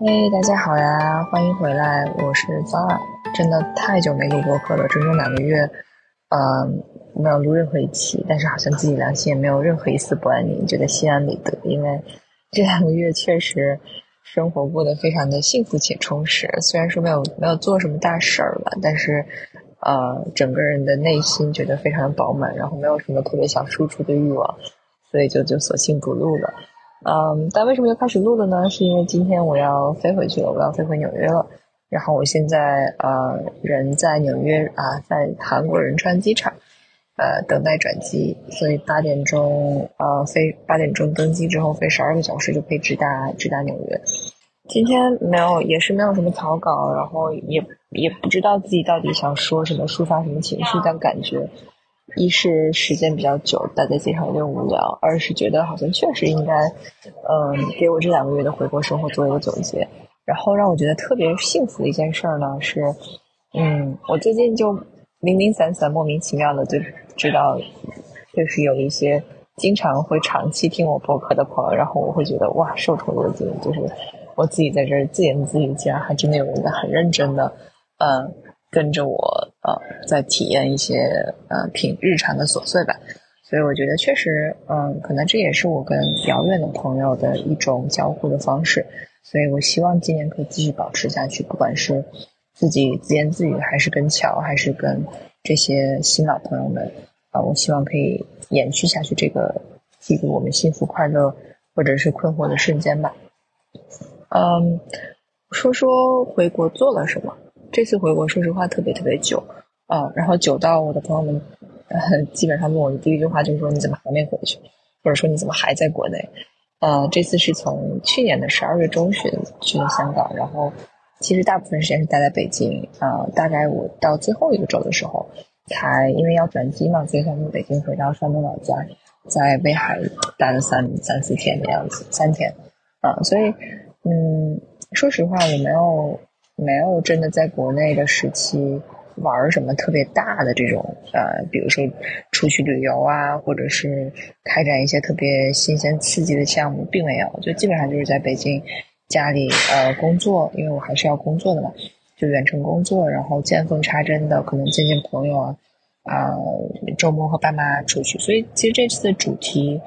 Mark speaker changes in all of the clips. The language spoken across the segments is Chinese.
Speaker 1: 嘿，大家好呀，欢迎回来，我是早安。真的太久没录播客了，整整两个月，嗯，没有录任何一期，但是好像自己良心也没有任何一丝不安宁，觉得心安理得，因为这两个月确实生活过得非常的幸福且充实。虽然说没有没有做什么大事儿吧，但是呃，整个人的内心觉得非常的饱满，然后没有什么特别想输出的欲望，所以就就索性不录了。嗯，但为什么又开始录了呢？是因为今天我要飞回去了，我要飞回纽约了。然后我现在呃人在纽约啊，在韩国仁川机场，呃等待转机，所以八点钟呃飞八点钟登机之后飞十二个小时就可以直达直达纽约。今天没有也是没有什么草稿，然后也也不知道自己到底想说什么，抒发什么情绪，但感觉。一是时间比较久，待在街上有点无聊；二是觉得好像确实应该，嗯，给我这两个月的回国生活做一个总结。然后让我觉得特别幸福的一件事呢是，嗯，我最近就零零散散、莫名其妙的就知道，就是有一些经常会长期听我播客的朋友，然后我会觉得哇，受宠若惊，就是我自己在这儿自言自语，竟然还真的有人在很认真的，嗯。跟着我，呃，在体验一些呃平日常的琐碎吧，所以我觉得确实，嗯，可能这也是我跟遥远的朋友的一种交互的方式，所以我希望今年可以继续保持下去，不管是自己自言自语，还是跟乔，还是跟这些新老朋友们，啊，我希望可以延续下去这个记录我们幸福快乐或者是困惑的瞬间吧。嗯，说说回国做了什么。这次回国，说实话特别特别久，啊，然后久到我的朋友们，呃，基本上问我的第一句话就是说你怎么还没回去，或者说你怎么还在国内？呃，这次是从去年的十二月中旬去的香港，然后其实大部分时间是待在北京，啊，大概我到最后一个周的时候，才因为要转机嘛，所以才从北京回到山东老家，在威海待了三三四天的样子，三天，啊，所以，嗯，说实话我没有。没有真的在国内的时期玩什么特别大的这种呃，比如说出去旅游啊，或者是开展一些特别新鲜刺激的项目，并没有，就基本上就是在北京家里呃工作，因为我还是要工作的嘛，就远程工作，然后见缝插针的可能见见朋友啊，啊周末和爸妈出去，所以其实这次的主题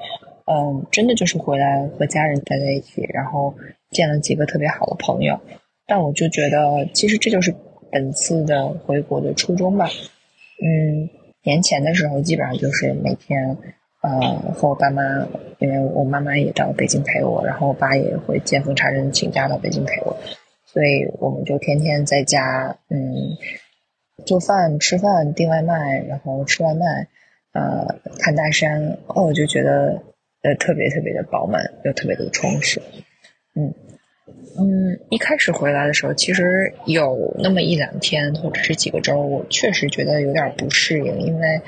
Speaker 1: 嗯，真的就是回来和家人待在一起，然后见了几个特别好的朋友。但我就觉得，其实这就是本次的回国的初衷吧。嗯，年前的时候基本上就是每天，呃，和我爸妈，因为我妈妈也到北京陪我，然后我爸也会见缝插针请假到北京陪我，所以我们就天天在家，嗯，做饭、吃饭、订外卖，然后吃外卖，呃，看大山，哦，我就觉得呃特别特别的饱满，又特别的充实，嗯。嗯，一开始回来的时候，其实有那么一两天或者是几个周，我确实觉得有点不适应，因为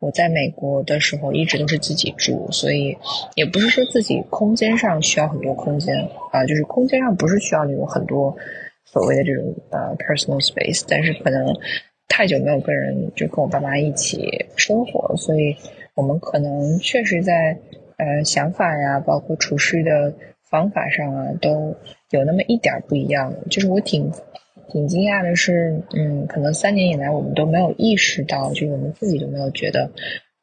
Speaker 1: 我在美国的时候一直都是自己住，所以也不是说自己空间上需要很多空间啊，就是空间上不是需要那种很多所谓的这种呃 personal space，但是可能太久没有跟人就跟我爸妈一起生活，所以我们可能确实在呃想法呀，包括处事的。方法上啊，都有那么一点不一样。就是我挺挺惊讶的是，嗯，可能三年以来我们都没有意识到，就我们自己都没有觉得，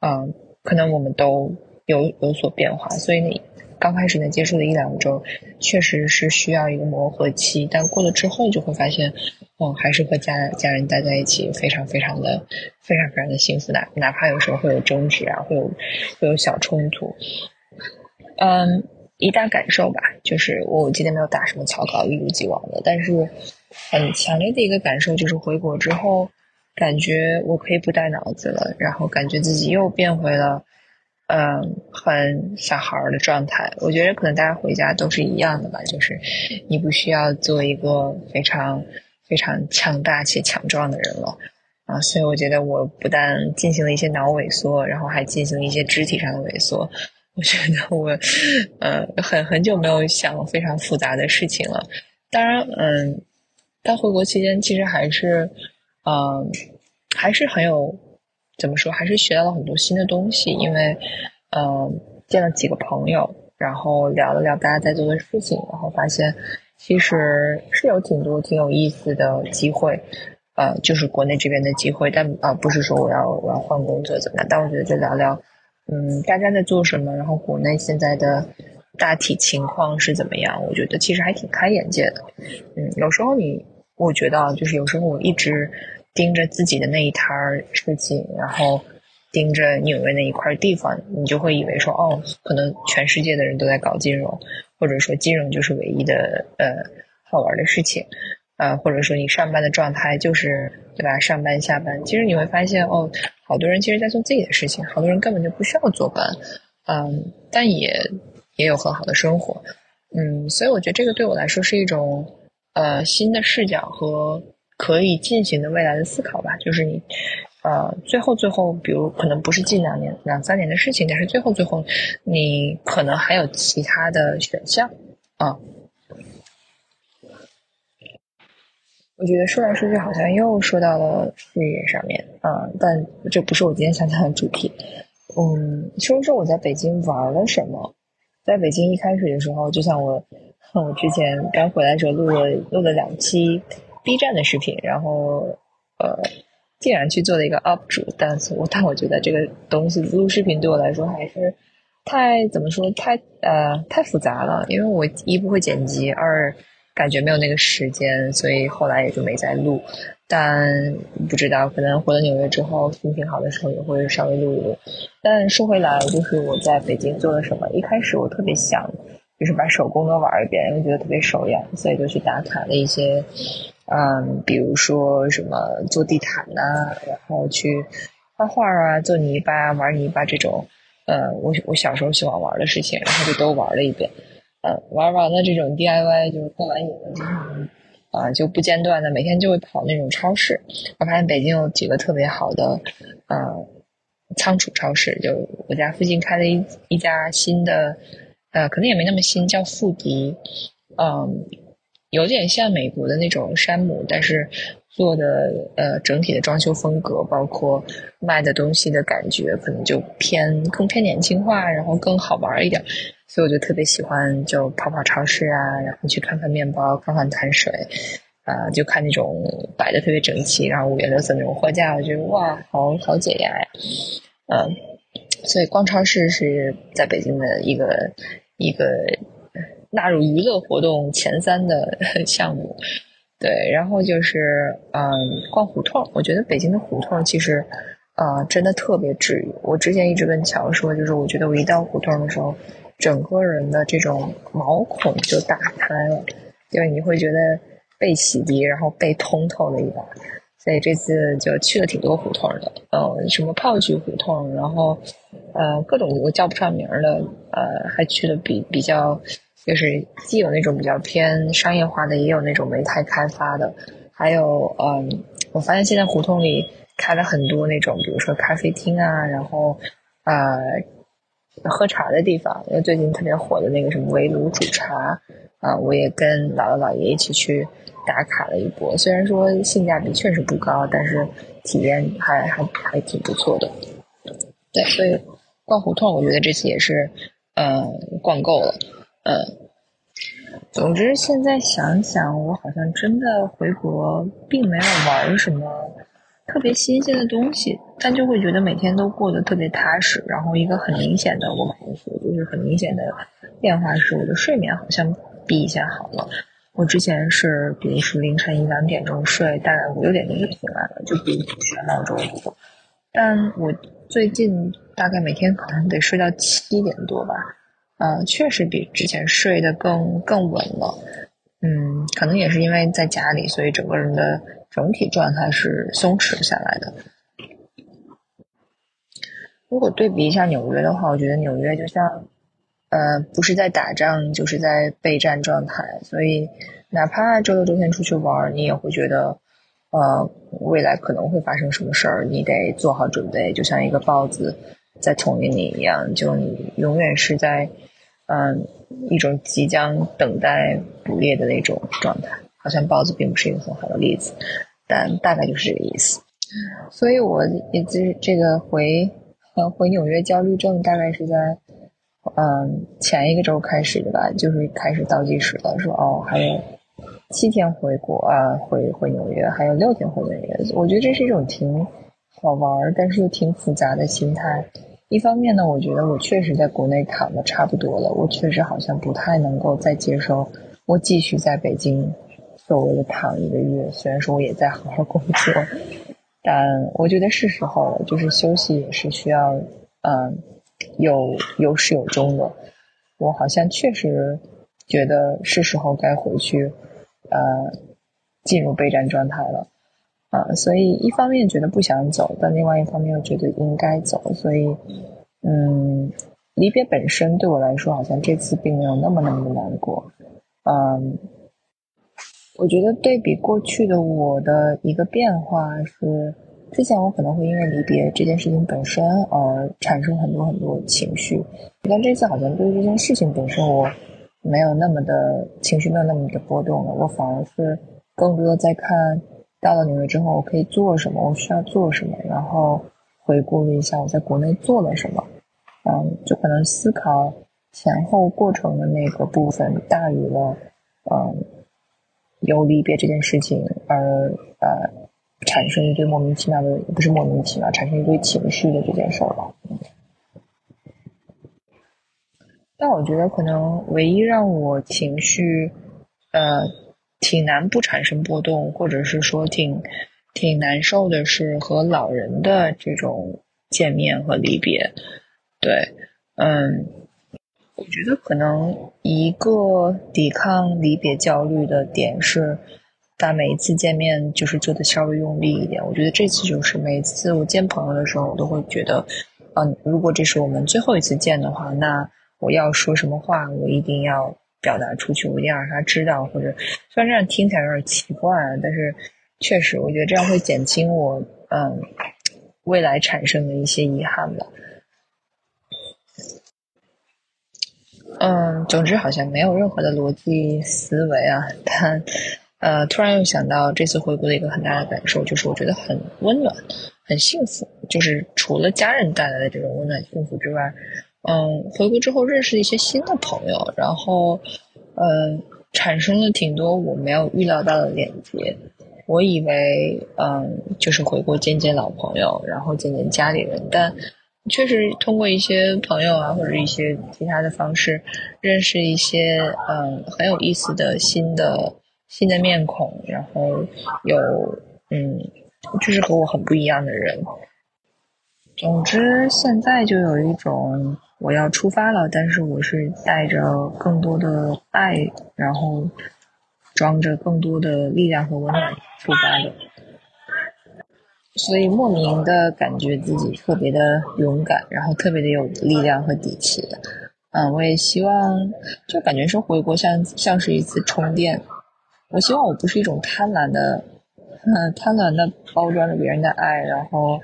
Speaker 1: 嗯，可能我们都有有所变化。所以你刚开始呢接触的一两周，确实是需要一个磨合期。但过了之后，就会发现，嗯，还是和家家人待在一起，非常非常的非常非常的幸福的。哪怕有时候会有争执啊，会有会有小冲突，嗯。一大感受吧，就是我今天没有打什么草稿，一如既往的。但是很强烈的一个感受就是回国之后，感觉我可以不带脑子了，然后感觉自己又变回了嗯很小孩儿的状态。我觉得可能大家回家都是一样的吧，就是你不需要做一个非常非常强大且强壮的人了啊。所以我觉得我不但进行了一些脑萎缩，然后还进行了一些肢体上的萎缩。我觉得我，呃，很很久没有想非常复杂的事情了。当然，嗯，在回国期间，其实还是，嗯，还是很有，怎么说，还是学到了很多新的东西。因为，嗯，见了几个朋友，然后聊了聊大家在做的事情，然后发现其实是有挺多挺有意思的机会，呃，就是国内这边的机会，但啊不是说我要我要换工作怎么样，但我觉得就聊聊，嗯，大家在做什么，然后国内现在的大体情况是怎么样，我觉得其实还挺开眼界的，嗯，有时候你我觉得就是有时候我一直盯着自己的那一摊儿事情，然后。盯着纽约那一块地方，你就会以为说，哦，可能全世界的人都在搞金融，或者说金融就是唯一的呃好玩的事情，啊，或者说你上班的状态就是对吧？上班下班，其实你会发现，哦，好多人其实在做自己的事情，好多人根本就不需要坐班，嗯，但也也有很好的生活，嗯，所以我觉得这个对我来说是一种呃新的视角和可以进行的未来的思考吧，就是你。呃，最后最后，比如可能不是近两年、两三年的事情，但是最后最后，你可能还有其他的选项啊。我觉得说来说去，好像又说到了事业上面啊，但这不是我今天想讲的主题。嗯，说说我在北京玩了什么。在北京一开始的时候，就像我我之前刚回来时候录了录了两期 B 站的视频，然后呃。竟然去做了一个 UP 主，但是我但我觉得这个东西录视频对我来说还是太怎么说太呃太复杂了，因为我一不会剪辑，二感觉没有那个时间，所以后来也就没再录。但不知道可能回了纽约之后心情好的时候也会稍微录一录。但说回来，就是我在北京做了什么？一开始我特别想就是把手工都玩一遍，因为觉得特别手痒，所以就去打卡了一些。嗯，比如说什么做地毯呐，然后去画画啊，做泥巴、玩泥巴这种，呃，我我小时候喜欢玩的事情，然后就都玩了一遍。嗯，玩完了这种 DIY，就是过完瘾了之后，啊，就不间断的每天就会跑那种超市。我发现北京有几个特别好的，呃，仓储超市，就我家附近开了一一家新的，呃，可能也没那么新，叫富迪，嗯。有点像美国的那种山姆，但是做的呃整体的装修风格，包括卖的东西的感觉，可能就偏更偏年轻化，然后更好玩一点。所以我就特别喜欢就跑跑超市啊，然后去看看面包，看看碳水，啊，就看那种摆的特别整齐，然后五颜六色那种货架，我觉得哇，好好解压呀。嗯，所以逛超市是在北京的一个一个。纳入娱乐活动前三的 项目，对，然后就是嗯，逛胡同。我觉得北京的胡同其实啊，真的特别治愈。我之前一直跟乔说，就是我觉得我一到胡同的时候，整个人的这种毛孔就打开了，就是你会觉得被洗涤，然后被通透了一把。所以这次就去了挺多胡同的，呃，什么炮局胡同，然后呃，各种我叫不上名的，呃，还去了比比较。就是既有那种比较偏商业化的，也有那种没太开发的，还有嗯，我发现现在胡同里开了很多那种，比如说咖啡厅啊，然后呃喝茶的地方，因为最近特别火的那个什么围炉煮茶啊，我也跟姥姥姥爷一起去打卡了一波。虽然说性价比确实不高，但是体验还还还挺不错的。对，所以逛胡同，我觉得这次也是嗯逛够了。嗯，总之现在想想，我好像真的回国，并没有玩什么特别新鲜的东西，但就会觉得每天都过得特别踏实。然后一个很明显的，我感觉就是很明显的变化是，我的睡眠好像比以前好了。我之前是，比如说凌晨一两点钟睡，大概五六点钟就醒来了，就不需要闹钟。但我最近大概每天可能得睡到七点多吧。嗯，确实比之前睡得更更稳了。嗯，可能也是因为在家里，所以整个人的整体状态是松弛下来的。如果对比一下纽约的话，我觉得纽约就像，呃，不是在打仗，就是在备战状态。所以，哪怕周六周天出去玩，你也会觉得，呃，未来可能会发生什么事儿，你得做好准备，就像一个豹子在丛林里一样，就你永远是在。嗯，一种即将等待捕猎的那种状态，好像豹子并不是一个很好的例子，但大概就是这个意思。所以我也这这个回呃，回纽约焦虑症大概是在嗯前一个周开始的吧，就是开始倒计时了，说哦还有七天回国啊，回回纽约，还有六天回纽约。我觉得这是一种挺好玩，但是又挺复杂的心态。一方面呢，我觉得我确实在国内躺的差不多了，我确实好像不太能够再接受我继续在北京所谓的躺一个月。虽然说我也在好好工作。但我觉得是时候了，就是休息也是需要，嗯，有有始有终的。我好像确实觉得是时候该回去，呃，进入备战状态了，啊，所以一方面觉得不想走，但另外一方面又觉得应该走，所以，嗯，离别本身对我来说，好像这次并没有那么那么的难过，嗯。我觉得对比过去的我的一个变化是，之前我可能会因为离别这件事情本身而产生很多很多情绪，但这次好像对这件事情本身我没有那么的情绪，没有那么的波动了。我反而是更多的在看到了纽约之后我可以做什么，我需要做什么，然后回顾了一下我在国内做了什么，嗯，就可能思考前后过程的那个部分大于了，嗯。由离别这件事情而呃产生一堆莫名其妙的，不是莫名其妙，产生一堆情绪的这件事儿吧。但我觉得可能唯一让我情绪呃挺难不产生波动，或者是说挺挺难受的是和老人的这种见面和离别。对，嗯。我觉得可能一个抵抗离别焦虑的点是，把每一次见面就是做的稍微用力一点。我觉得这次就是每次我见朋友的时候，我都会觉得，嗯，如果这是我们最后一次见的话，那我要说什么话，我一定要表达出去，我一定要让他知道。或者虽然这样听起来有点奇怪，但是确实我觉得这样会减轻我嗯未来产生的一些遗憾吧。嗯，总之好像没有任何的逻辑思维啊，但呃，突然又想到这次回国的一个很大的感受，就是我觉得很温暖，很幸福。就是除了家人带来的这种温暖幸福之外，嗯，回国之后认识了一些新的朋友，然后嗯，产生了挺多我没有预料到的连接。我以为嗯，就是回国见见老朋友，然后见见家里人，但。确实通过一些朋友啊，或者一些其他的方式，认识一些嗯很有意思的新的新的面孔，然后有嗯就是和我很不一样的人。总之，现在就有一种我要出发了，但是我是带着更多的爱，然后装着更多的力量和温暖出发的。所以莫名的感觉自己特别的勇敢，然后特别的有力量和底气。嗯，我也希望，就感觉说回国像像是一次充电。我希望我不是一种贪婪的，嗯，贪婪的包装着别人的爱，然后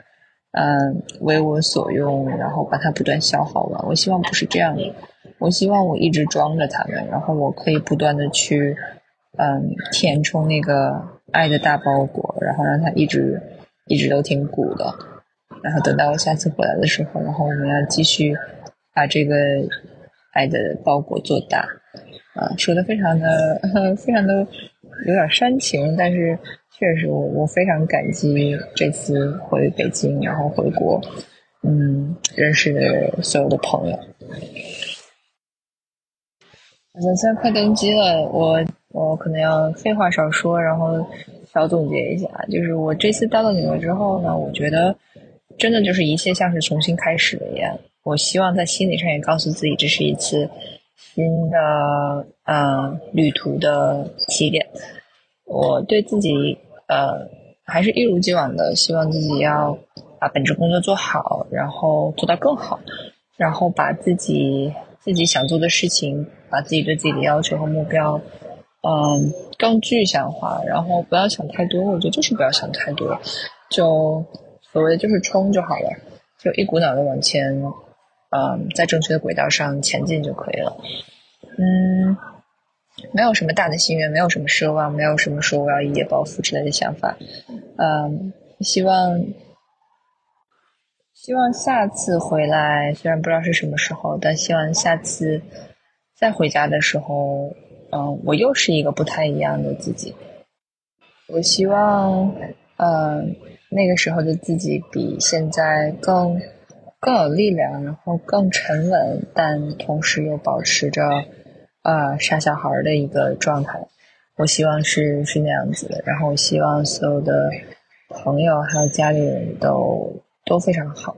Speaker 1: 嗯为我所用，然后把它不断消耗完。我希望不是这样的。我希望我一直装着他们，然后我可以不断的去嗯填充那个爱的大包裹，然后让它一直。一直都挺鼓的，然后等到我下次回来的时候，然后我们要继续把这个爱的包裹做大，啊，说的非常的 非常的有点煽情，但是确实我我非常感激这次回北京，然后回国，嗯，认识所有的朋友。我现在快登机了，我我可能要废话少说，然后。小总结一下，就是我这次到了纽约之后呢，我觉得真的就是一切像是重新开始了一样。我希望在心理上也告诉自己，这是一次新的呃旅途的起点。我对自己呃还是一如既往的希望自己要把本职工作做好，然后做到更好，然后把自己自己想做的事情，把自己对自己的要求和目标。嗯，更具象化，然后不要想太多。我觉得就是不要想太多，就所谓的就是冲就好了，就一股脑的往前，嗯，在正确的轨道上前进就可以了。嗯，没有什么大的心愿，没有什么奢望，没有什么说我要一夜暴富之类的想法。嗯，希望希望下次回来，虽然不知道是什么时候，但希望下次再回家的时候，嗯，我又是一个不太一样的自己。我希望，嗯，那个时候的自己比现在更更有力量，然后更沉稳，但同时又保持着呃傻小孩的一个状态。我希望是是那样子的，然后我希望所有的朋友还有家里人都都非常好。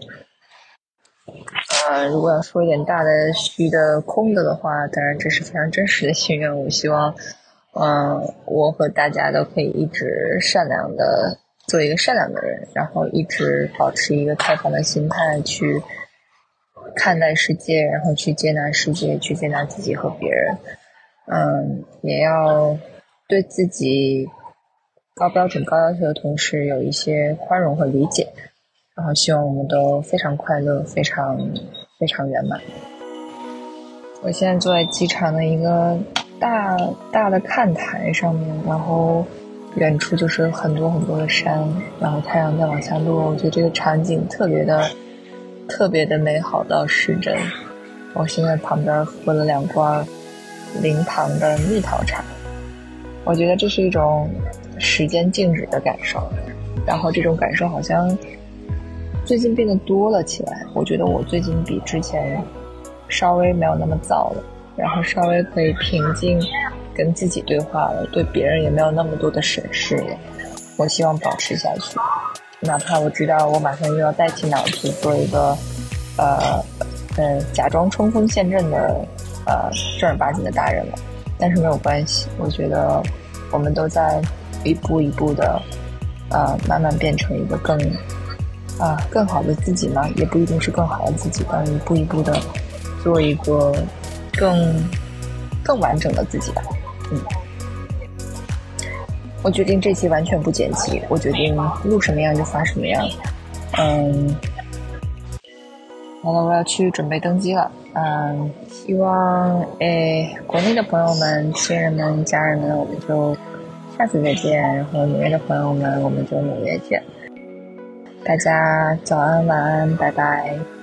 Speaker 1: 呃，如果要说一点大的、虚的、空的的话，当然这是非常真实的心愿。我希望，嗯，我和大家都可以一直善良的做一个善良的人，然后一直保持一个开放的心态去看待世界，然后去接纳世界，去接纳自己和别人。嗯，也要。对自己高标准、高要求的同时，有一些宽容和理解，然后希望我们都非常快乐、非常非常圆满。我现在坐在机场的一个大大的看台上面，然后远处就是很多很多的山，然后太阳在往下落，我觉得这个场景特别的特别的美好到失真。我现在旁边喝了两罐零糖的蜜桃茶。我觉得这是一种时间静止的感受，然后这种感受好像最近变得多了起来。我觉得我最近比之前稍微没有那么燥了，然后稍微可以平静跟自己对话了，对别人也没有那么多的审视了。我希望保持下去，哪怕我知道我马上又要带起脑子做一个呃呃假装冲锋陷阵的呃正儿八经的大人了。但是没有关系，我觉得我们都在一步一步的，呃，慢慢变成一个更啊更好的自己呢，也不一定是更好的自己，但一步一步的做一个更更完整的自己吧。嗯，我决定这期完全不剪辑，我决定录什么样就发什么样。嗯，好了，我要去准备登机了。嗯，希望诶，国内的朋友们、亲人们、家人们，我们就下次再见。然后纽约的朋友们，我们就纽约见。大家早安、晚安，拜拜。